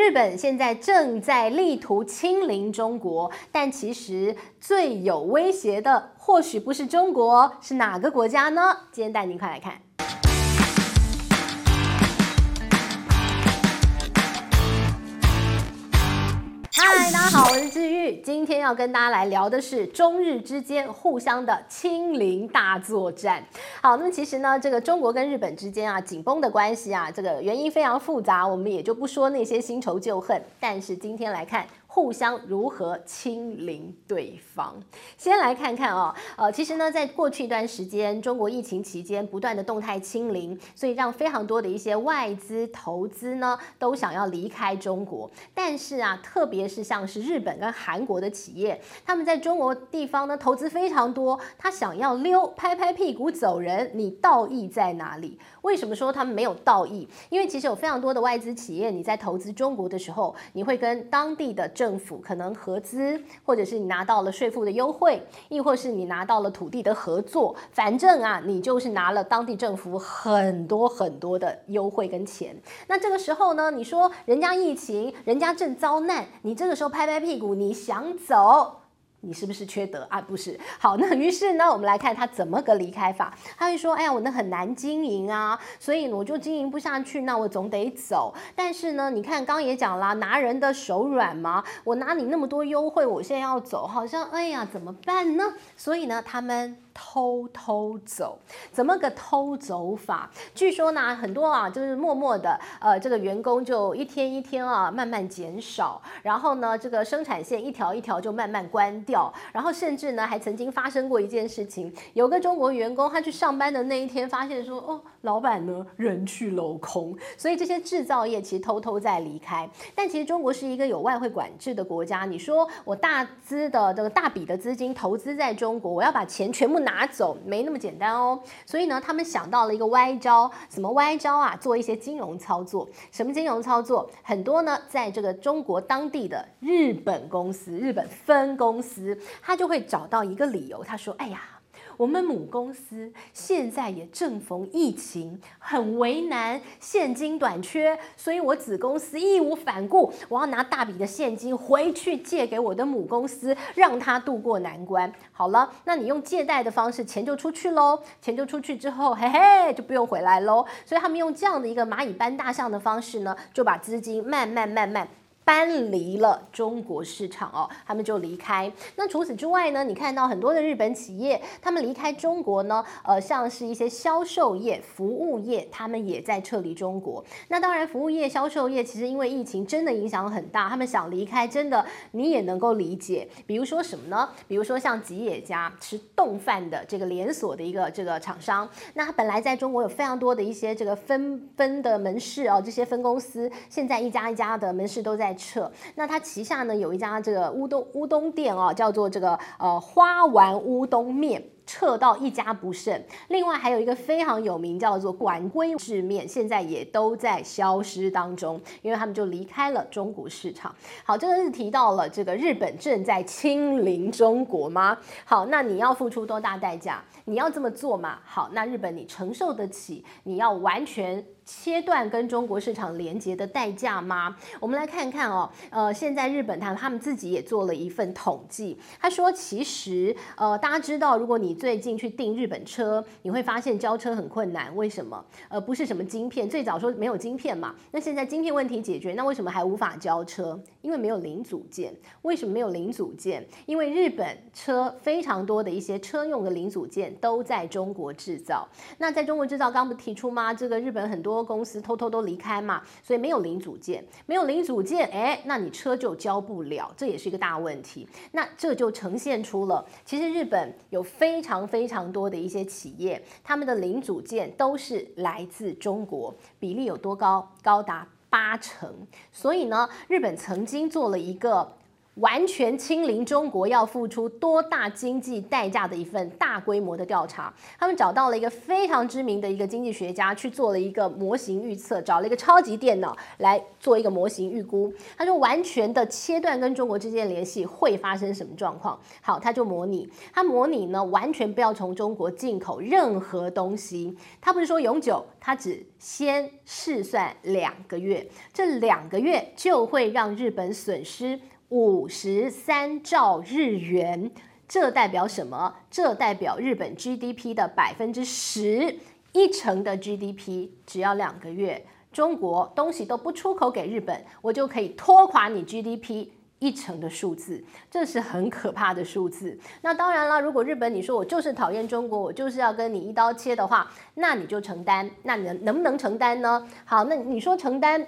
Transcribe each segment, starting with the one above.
日本现在正在力图亲临中国，但其实最有威胁的或许不是中国，是哪个国家呢？今天带您快来看。治愈，今天要跟大家来聊的是中日之间互相的清零大作战。好，那么其实呢，这个中国跟日本之间啊紧绷的关系啊，这个原因非常复杂，我们也就不说那些新仇旧恨。但是今天来看。互相如何清零对方？先来看看哦，呃，其实呢，在过去一段时间，中国疫情期间不断的动态清零，所以让非常多的一些外资投资呢都想要离开中国。但是啊，特别是像是日本跟韩国的企业，他们在中国地方呢投资非常多，他想要溜，拍拍屁股走人。你道义在哪里？为什么说他们没有道义？因为其实有非常多的外资企业，你在投资中国的时候，你会跟当地的政府可能合资，或者是你拿到了税负的优惠，亦或是你拿到了土地的合作，反正啊，你就是拿了当地政府很多很多的优惠跟钱。那这个时候呢，你说人家疫情，人家正遭难，你这个时候拍拍屁股，你想走？你是不是缺德啊？不是。好，那于是呢，我们来看他怎么个离开法。他会说：“哎呀，我那很难经营啊，所以我就经营不下去，那我总得走。但是呢，你看刚也讲了，拿人的手软嘛。我拿你那么多优惠，我现在要走，好像哎呀，怎么办呢？所以呢，他们。”偷偷走，怎么个偷走法？据说呢，很多啊，就是默默的，呃，这个员工就一天一天啊，慢慢减少，然后呢，这个生产线一条一条就慢慢关掉，然后甚至呢，还曾经发生过一件事情，有个中国员工他去上班的那一天，发现说，哦，老板呢人去楼空，所以这些制造业其实偷偷在离开。但其实中国是一个有外汇管制的国家，你说我大资的这个大笔的资金投资在中国，我要把钱全部拿走没那么简单哦，所以呢，他们想到了一个歪招，什么歪招啊？做一些金融操作。什么金融操作？很多呢，在这个中国当地的日本公司、日本分公司，他就会找到一个理由，他说：“哎呀。”我们母公司现在也正逢疫情，很为难，现金短缺，所以我子公司义无反顾，我要拿大笔的现金回去借给我的母公司，让他渡过难关。好了，那你用借贷的方式，钱就出去喽，钱就出去之后，嘿嘿，就不用回来喽。所以他们用这样的一个蚂蚁搬大象的方式呢，就把资金慢慢慢慢。搬离了中国市场哦，他们就离开。那除此之外呢，你看到很多的日本企业，他们离开中国呢，呃，像是一些销售业、服务业，他们也在撤离中国。那当然，服务业、销售业其实因为疫情真的影响很大，他们想离开，真的你也能够理解。比如说什么呢？比如说像吉野家吃冻饭的这个连锁的一个这个厂商，那他本来在中国有非常多的一些这个分分的门市哦，这些分公司现在一家一家的门市都在。撤，那他旗下呢有一家这个乌冬乌冬店啊，叫做这个呃花丸乌冬面。撤到一家不剩，另外还有一个非常有名叫做管规制面，现在也都在消失当中，因为他们就离开了中国市场。好，这个是提到了这个日本正在清零中国吗？好，那你要付出多大代价？你要这么做吗？好，那日本你承受得起？你要完全切断跟中国市场连接的代价吗？我们来看看哦，呃，现在日本他他们自己也做了一份统计，他说其实呃，大家知道如果你最近去订日本车，你会发现交车很困难。为什么？呃，不是什么晶片，最早说没有晶片嘛。那现在晶片问题解决，那为什么还无法交车？因为没有零组件。为什么没有零组件？因为日本车非常多的一些车用的零组件都在中国制造。那在中国制造，刚不提出吗？这个日本很多公司偷偷都离开嘛，所以没有零组件，没有零组件，哎，那你车就交不了，这也是一个大问题。那这就呈现出了，其实日本有非非常非常多的一些企业，他们的零组件都是来自中国，比例有多高？高达八成。所以呢，日本曾经做了一个完全清零中国要付出多大经济代价的一份大规模的调查，他们找到了一个非常知名的一个经济学家去做了一个模型预测，找了一个超级电脑来做一个模型预估。他说完全的切断跟中国之间的联系会发生什么状况？好，他就模拟，他模拟呢完全不要从中国进口任何东西，他不是说永久，他只先试算两个月，这两个月就会让日本损失。五十三兆日元，这代表什么？这代表日本 GDP 的百分之十，一成的 GDP，只要两个月，中国东西都不出口给日本，我就可以拖垮你 GDP 一成的数字，这是很可怕的数字。那当然了，如果日本你说我就是讨厌中国，我就是要跟你一刀切的话，那你就承担，那你能能不能承担呢？好，那你说承担。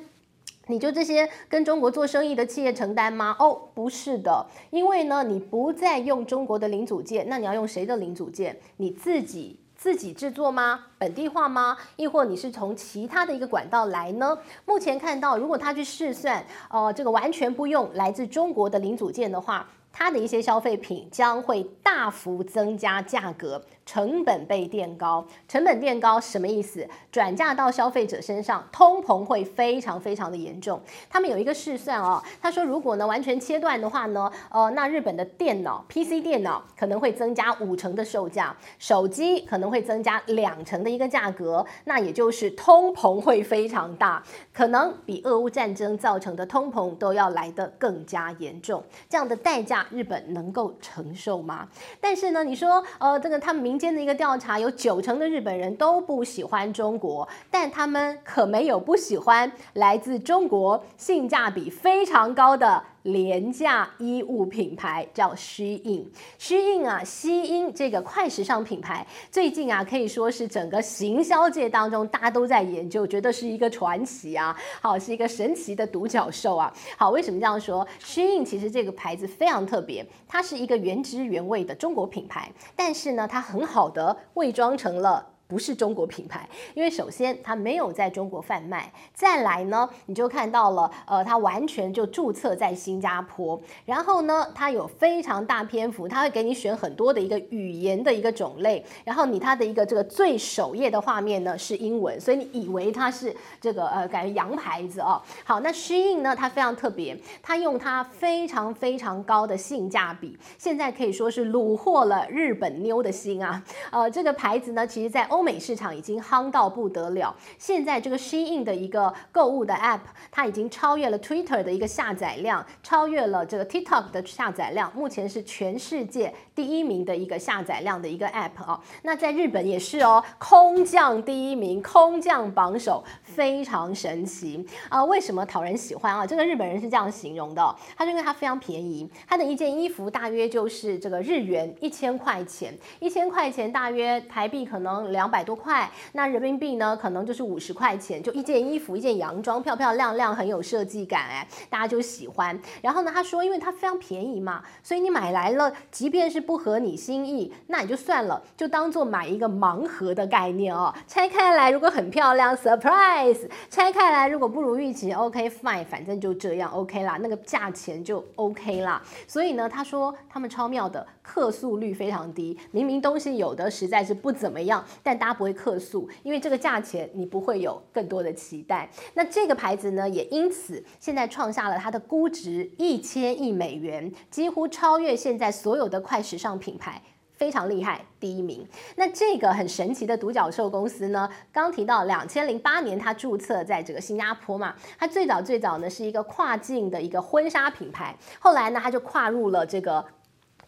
你就这些跟中国做生意的企业承担吗？哦，不是的，因为呢，你不再用中国的零组件，那你要用谁的零组件？你自己自己制作吗？本地化吗？亦或你是从其他的一个管道来呢？目前看到，如果他去试算，呃，这个完全不用来自中国的零组件的话，它的一些消费品将会大幅增加价格。成本被垫高，成本垫高什么意思？转嫁到消费者身上，通膨会非常非常的严重。他们有一个试算哦，他说如果呢完全切断的话呢，呃，那日本的电脑 PC 电脑可能会增加五成的售价，手机可能会增加两成的一个价格，那也就是通膨会非常大，可能比俄乌战争造成的通膨都要来得更加严重。这样的代价，日本能够承受吗？但是呢，你说呃，这个他们。民间的一个调查，有九成的日本人都不喜欢中国，但他们可没有不喜欢来自中国、性价比非常高的。廉价衣物品牌叫 SHEIN，SHEIN 啊，西英这个快时尚品牌，最近啊可以说是整个行销界当中大家都在研究，觉得是一个传奇啊，好，是一个神奇的独角兽啊。好，为什么这样说？SHEIN 其实这个牌子非常特别，它是一个原汁原味的中国品牌，但是呢，它很好的伪装成了。不是中国品牌，因为首先它没有在中国贩卖，再来呢，你就看到了，呃，它完全就注册在新加坡，然后呢，它有非常大篇幅，它会给你选很多的一个语言的一个种类，然后你它的一个这个最首页的画面呢是英文，所以你以为它是这个呃感觉洋牌子哦。好，那 SHEIN 呢，它非常特别，它用它非常非常高的性价比，现在可以说是虏获了日本妞的心啊。呃，这个牌子呢，其实在欧。欧美市场已经夯到不得了，现在这个 Shein 的一个购物的 App，它已经超越了 Twitter 的一个下载量，超越了这个 TikTok 的下载量，目前是全世界第一名的一个下载量的一个 App 哦。那在日本也是哦，空降第一名，空降榜首，非常神奇啊！为什么讨人喜欢啊？这个日本人是这样形容的哦，他就因为它非常便宜，它的一件衣服大约就是这个日元一千块钱，一千块钱大约台币可能两。两百多块，那人民币呢？可能就是五十块钱，就一件衣服，一件洋装，漂漂亮亮，很有设计感，哎，大家就喜欢。然后呢，他说，因为它非常便宜嘛，所以你买来了，即便是不合你心意，那也就算了，就当做买一个盲盒的概念哦。拆开来，如果很漂亮，surprise；拆开来，如果不如预期，OK fine，反正就这样，OK 啦，那个价钱就 OK 啦。所以呢，他说他们超妙的，客诉率非常低，明明东西有的实在是不怎么样，但但大家不会客诉，因为这个价钱你不会有更多的期待。那这个牌子呢，也因此现在创下了它的估值一千亿美元，几乎超越现在所有的快时尚品牌，非常厉害，第一名。那这个很神奇的独角兽公司呢，刚提到两千零八年它注册在这个新加坡嘛，它最早最早呢是一个跨境的一个婚纱品牌，后来呢它就跨入了这个。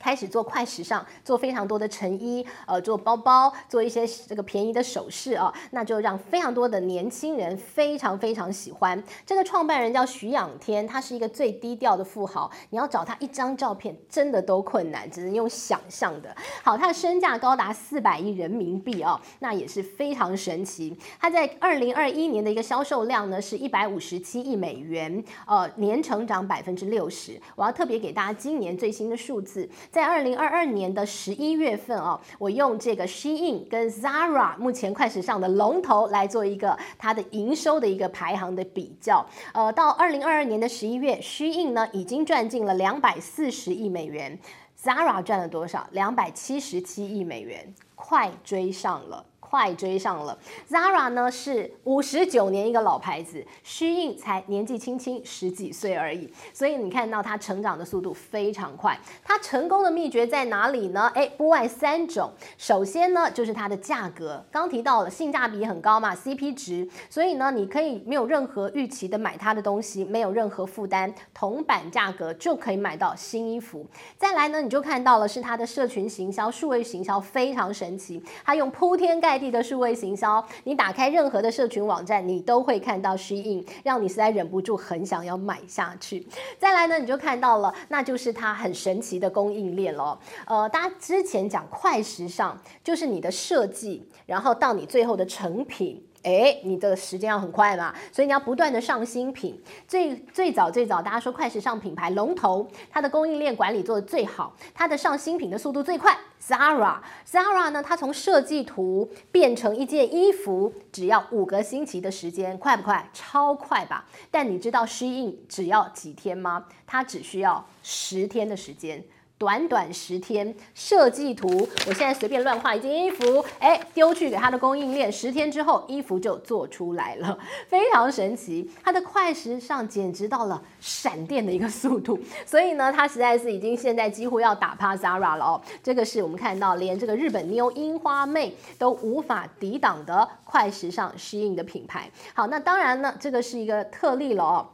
开始做快时尚，做非常多的成衣，呃，做包包，做一些这个便宜的首饰啊，那就让非常多的年轻人非常非常喜欢。这个创办人叫徐仰天，他是一个最低调的富豪，你要找他一张照片真的都困难，只能用想象的。好，他的身价高达四百亿人民币啊，那也是非常神奇。他在二零二一年的一个销售量呢是一百五十七亿美元，呃，年成长百分之六十。我要特别给大家今年最新的数字。在二零二二年的十一月份啊，我用这个 Shein 跟 Zara 目前快时尚的龙头来做一个它的营收的一个排行的比较。呃，到二零二二年的十一月，Shein 呢已经赚进了两百四十亿美元，Zara 赚了多少？两百七十七亿美元，快追上了。快追上了，Zara 呢是五十九年一个老牌子虚印才年纪轻轻十几岁而已，所以你看到它成长的速度非常快。它成功的秘诀在哪里呢？诶，不外三种。首先呢，就是它的价格，刚提到了性价比很高嘛，CP 值，所以呢，你可以没有任何预期的买它的东西，没有任何负担，铜板价格就可以买到新衣服。再来呢，你就看到了是它的社群行销、数位行销非常神奇，它用铺天盖地。的数位行销，你打开任何的社群网站，你都会看到 Shein，让你实在忍不住很想要买下去。再来呢，你就看到了，那就是它很神奇的供应链了。呃，大家之前讲快时尚，就是你的设计，然后到你最后的成品。哎，你的时间要很快嘛，所以你要不断的上新品。最最早最早，大家说快时尚品牌龙头，它的供应链管理做的最好，它的上新品的速度最快。Zara，Zara 呢，它从设计图变成一件衣服，只要五个星期的时间，快不快？超快吧。但你知道 Shein 只要几天吗？它只需要十天的时间。短短十天设计图，我现在随便乱画一件衣服，哎，丢去给他的供应链，十天之后衣服就做出来了，非常神奇。它的快时尚简直到了闪电的一个速度，所以呢，它实在是已经现在几乎要打趴 Zara 了哦。这个是我们看到连这个日本妞樱花妹都无法抵挡的快时尚适应的品牌。好，那当然呢，这个是一个特例了哦。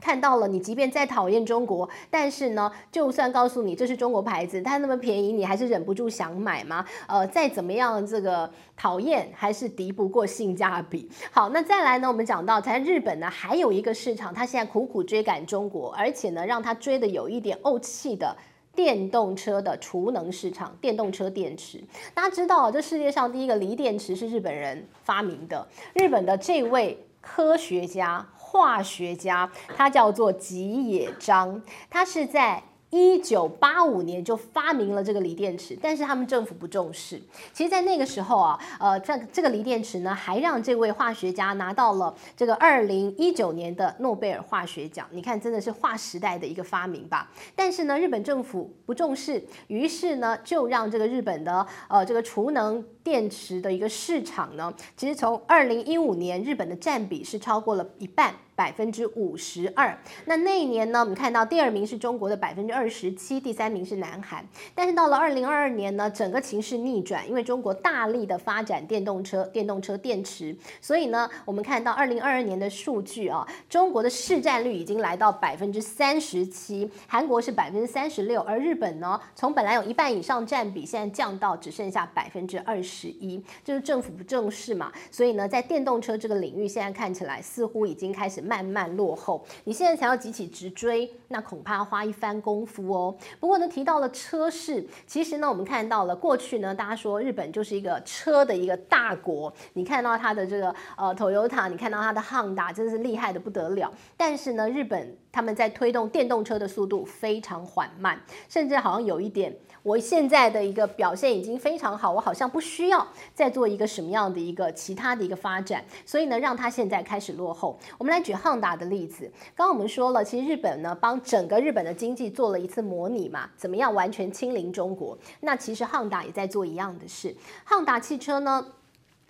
看到了，你即便再讨厌中国，但是呢，就算告诉你这是中国牌子，它那么便宜，你还是忍不住想买吗？呃，再怎么样这个讨厌，还是敌不过性价比。好，那再来呢，我们讲到在日本呢，还有一个市场，它现在苦苦追赶中国，而且呢，让它追的有一点怄气的电动车的储能市场，电动车电池。大家知道，这世界上第一个锂电池是日本人发明的，日本的这位科学家。化学家，他叫做吉野彰，他是在。一九八五年就发明了这个锂电池，但是他们政府不重视。其实，在那个时候啊，呃，这这个锂电池呢，还让这位化学家拿到了这个二零一九年的诺贝尔化学奖。你看，真的是划时代的一个发明吧？但是呢，日本政府不重视，于是呢，就让这个日本的呃这个储能电池的一个市场呢，其实从二零一五年日本的占比是超过了一半。百分之五十二，那那一年呢，我们看到第二名是中国的百分之二十七，第三名是南韩。但是到了二零二二年呢，整个情势逆转，因为中国大力的发展电动车、电动车电池，所以呢，我们看到二零二二年的数据啊，中国的市占率已经来到百分之三十七，韩国是百分之三十六，而日本呢，从本来有一半以上占比，现在降到只剩下百分之二十十一，就是政府不重视嘛。所以呢，在电动车这个领域，现在看起来似乎已经开始。慢慢落后，你现在才要急起直追，那恐怕要花一番功夫哦。不过呢，提到了车市，其实呢，我们看到了过去呢，大家说日本就是一个车的一个大国，你看到它的这个呃 Toyota，你看到它的 Honda，真是厉害的不得了。但是呢，日本他们在推动电动车的速度非常缓慢，甚至好像有一点。我现在的一个表现已经非常好，我好像不需要再做一个什么样的一个其他的一个发展，所以呢，让它现在开始落后。我们来举汉达的例子，刚刚我们说了，其实日本呢帮整个日本的经济做了一次模拟嘛，怎么样完全清零中国？那其实汉达也在做一样的事，汉达汽车呢。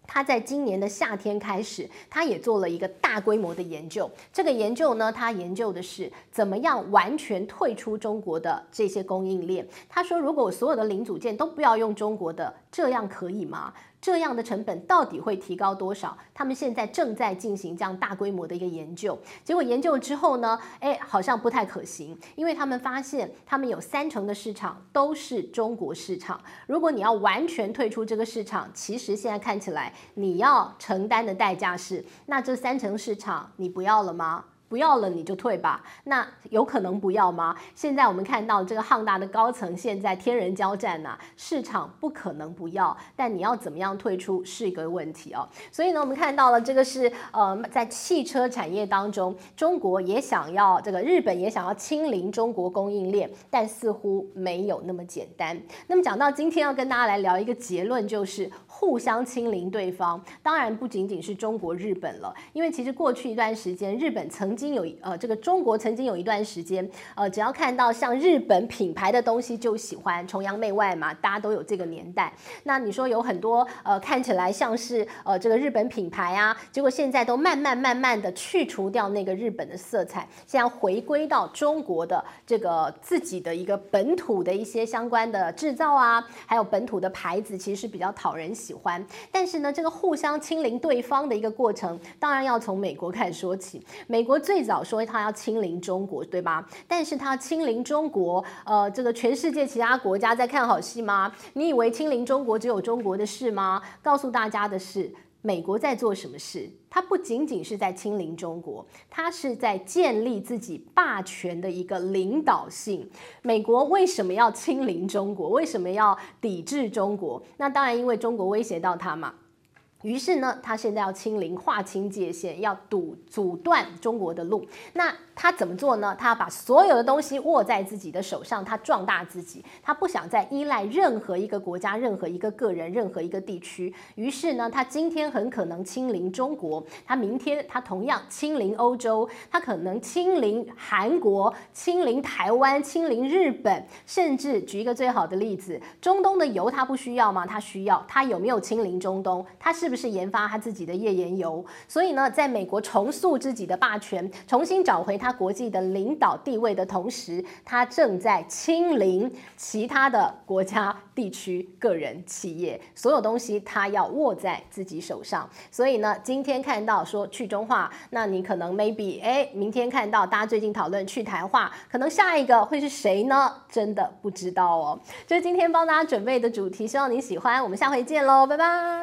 他在今年的夏天开始，他也做了一个大规模的研究。这个研究呢，他研究的是怎么样完全退出中国的这些供应链。他说，如果所有的零组件都不要用中国的，这样可以吗？这样的成本到底会提高多少？他们现在正在进行这样大规模的一个研究。结果研究之后呢，哎，好像不太可行，因为他们发现他们有三成的市场都是中国市场。如果你要完全退出这个市场，其实现在看起来你要承担的代价是，那这三成市场你不要了吗？不要了你就退吧，那有可能不要吗？现在我们看到这个汉大的高层现在天人交战呐、市场不可能不要，但你要怎么样退出是一个问题哦。所以呢，我们看到了这个是呃，在汽车产业当中，中国也想要这个日本也想要清零中国供应链，但似乎没有那么简单。那么讲到今天要跟大家来聊一个结论，就是互相清零对方，当然不仅仅是中国、日本了，因为其实过去一段时间，日本曾经有呃，这个中国曾经有一段时间，呃，只要看到像日本品牌的东西就喜欢崇洋媚外嘛，大家都有这个年代。那你说有很多呃看起来像是呃这个日本品牌啊，结果现在都慢慢慢慢的去除掉那个日本的色彩，现在回归到中国的这个自己的一个本土的一些相关的制造啊，还有本土的牌子，其实是比较讨人喜欢。但是呢，这个互相清零对方的一个过程，当然要从美国开始说起。美国最早。说他要亲临中国，对吧？但是他亲临中国，呃，这个全世界其他国家在看好戏吗？你以为亲临中国只有中国的事吗？告诉大家的是，美国在做什么事？他不仅仅是在亲临中国，他是在建立自己霸权的一个领导性。美国为什么要亲临中国？为什么要抵制中国？那当然，因为中国威胁到他嘛。于是呢，他现在要清零，划清界限，要堵阻断中国的路。那他怎么做呢？他要把所有的东西握在自己的手上，他壮大自己，他不想再依赖任何一个国家、任何一个个人、任何一个地区。于是呢，他今天很可能清零中国，他明天他同样清零欧洲，他可能清零韩国、清零台湾、清零日本，甚至举一个最好的例子，中东的油他不需要吗？他需要。他有没有清零中东？他是。是不是研发他自己的页岩油？所以呢，在美国重塑自己的霸权，重新找回他国际的领导地位的同时，他正在清零其他的国家、地区、个人、企业，所有东西他要握在自己手上。所以呢，今天看到说去中化，那你可能 maybe 哎，明天看到大家最近讨论去台化，可能下一个会是谁呢？真的不知道哦。这是今天帮大家准备的主题，希望你喜欢。我们下回见喽，拜拜。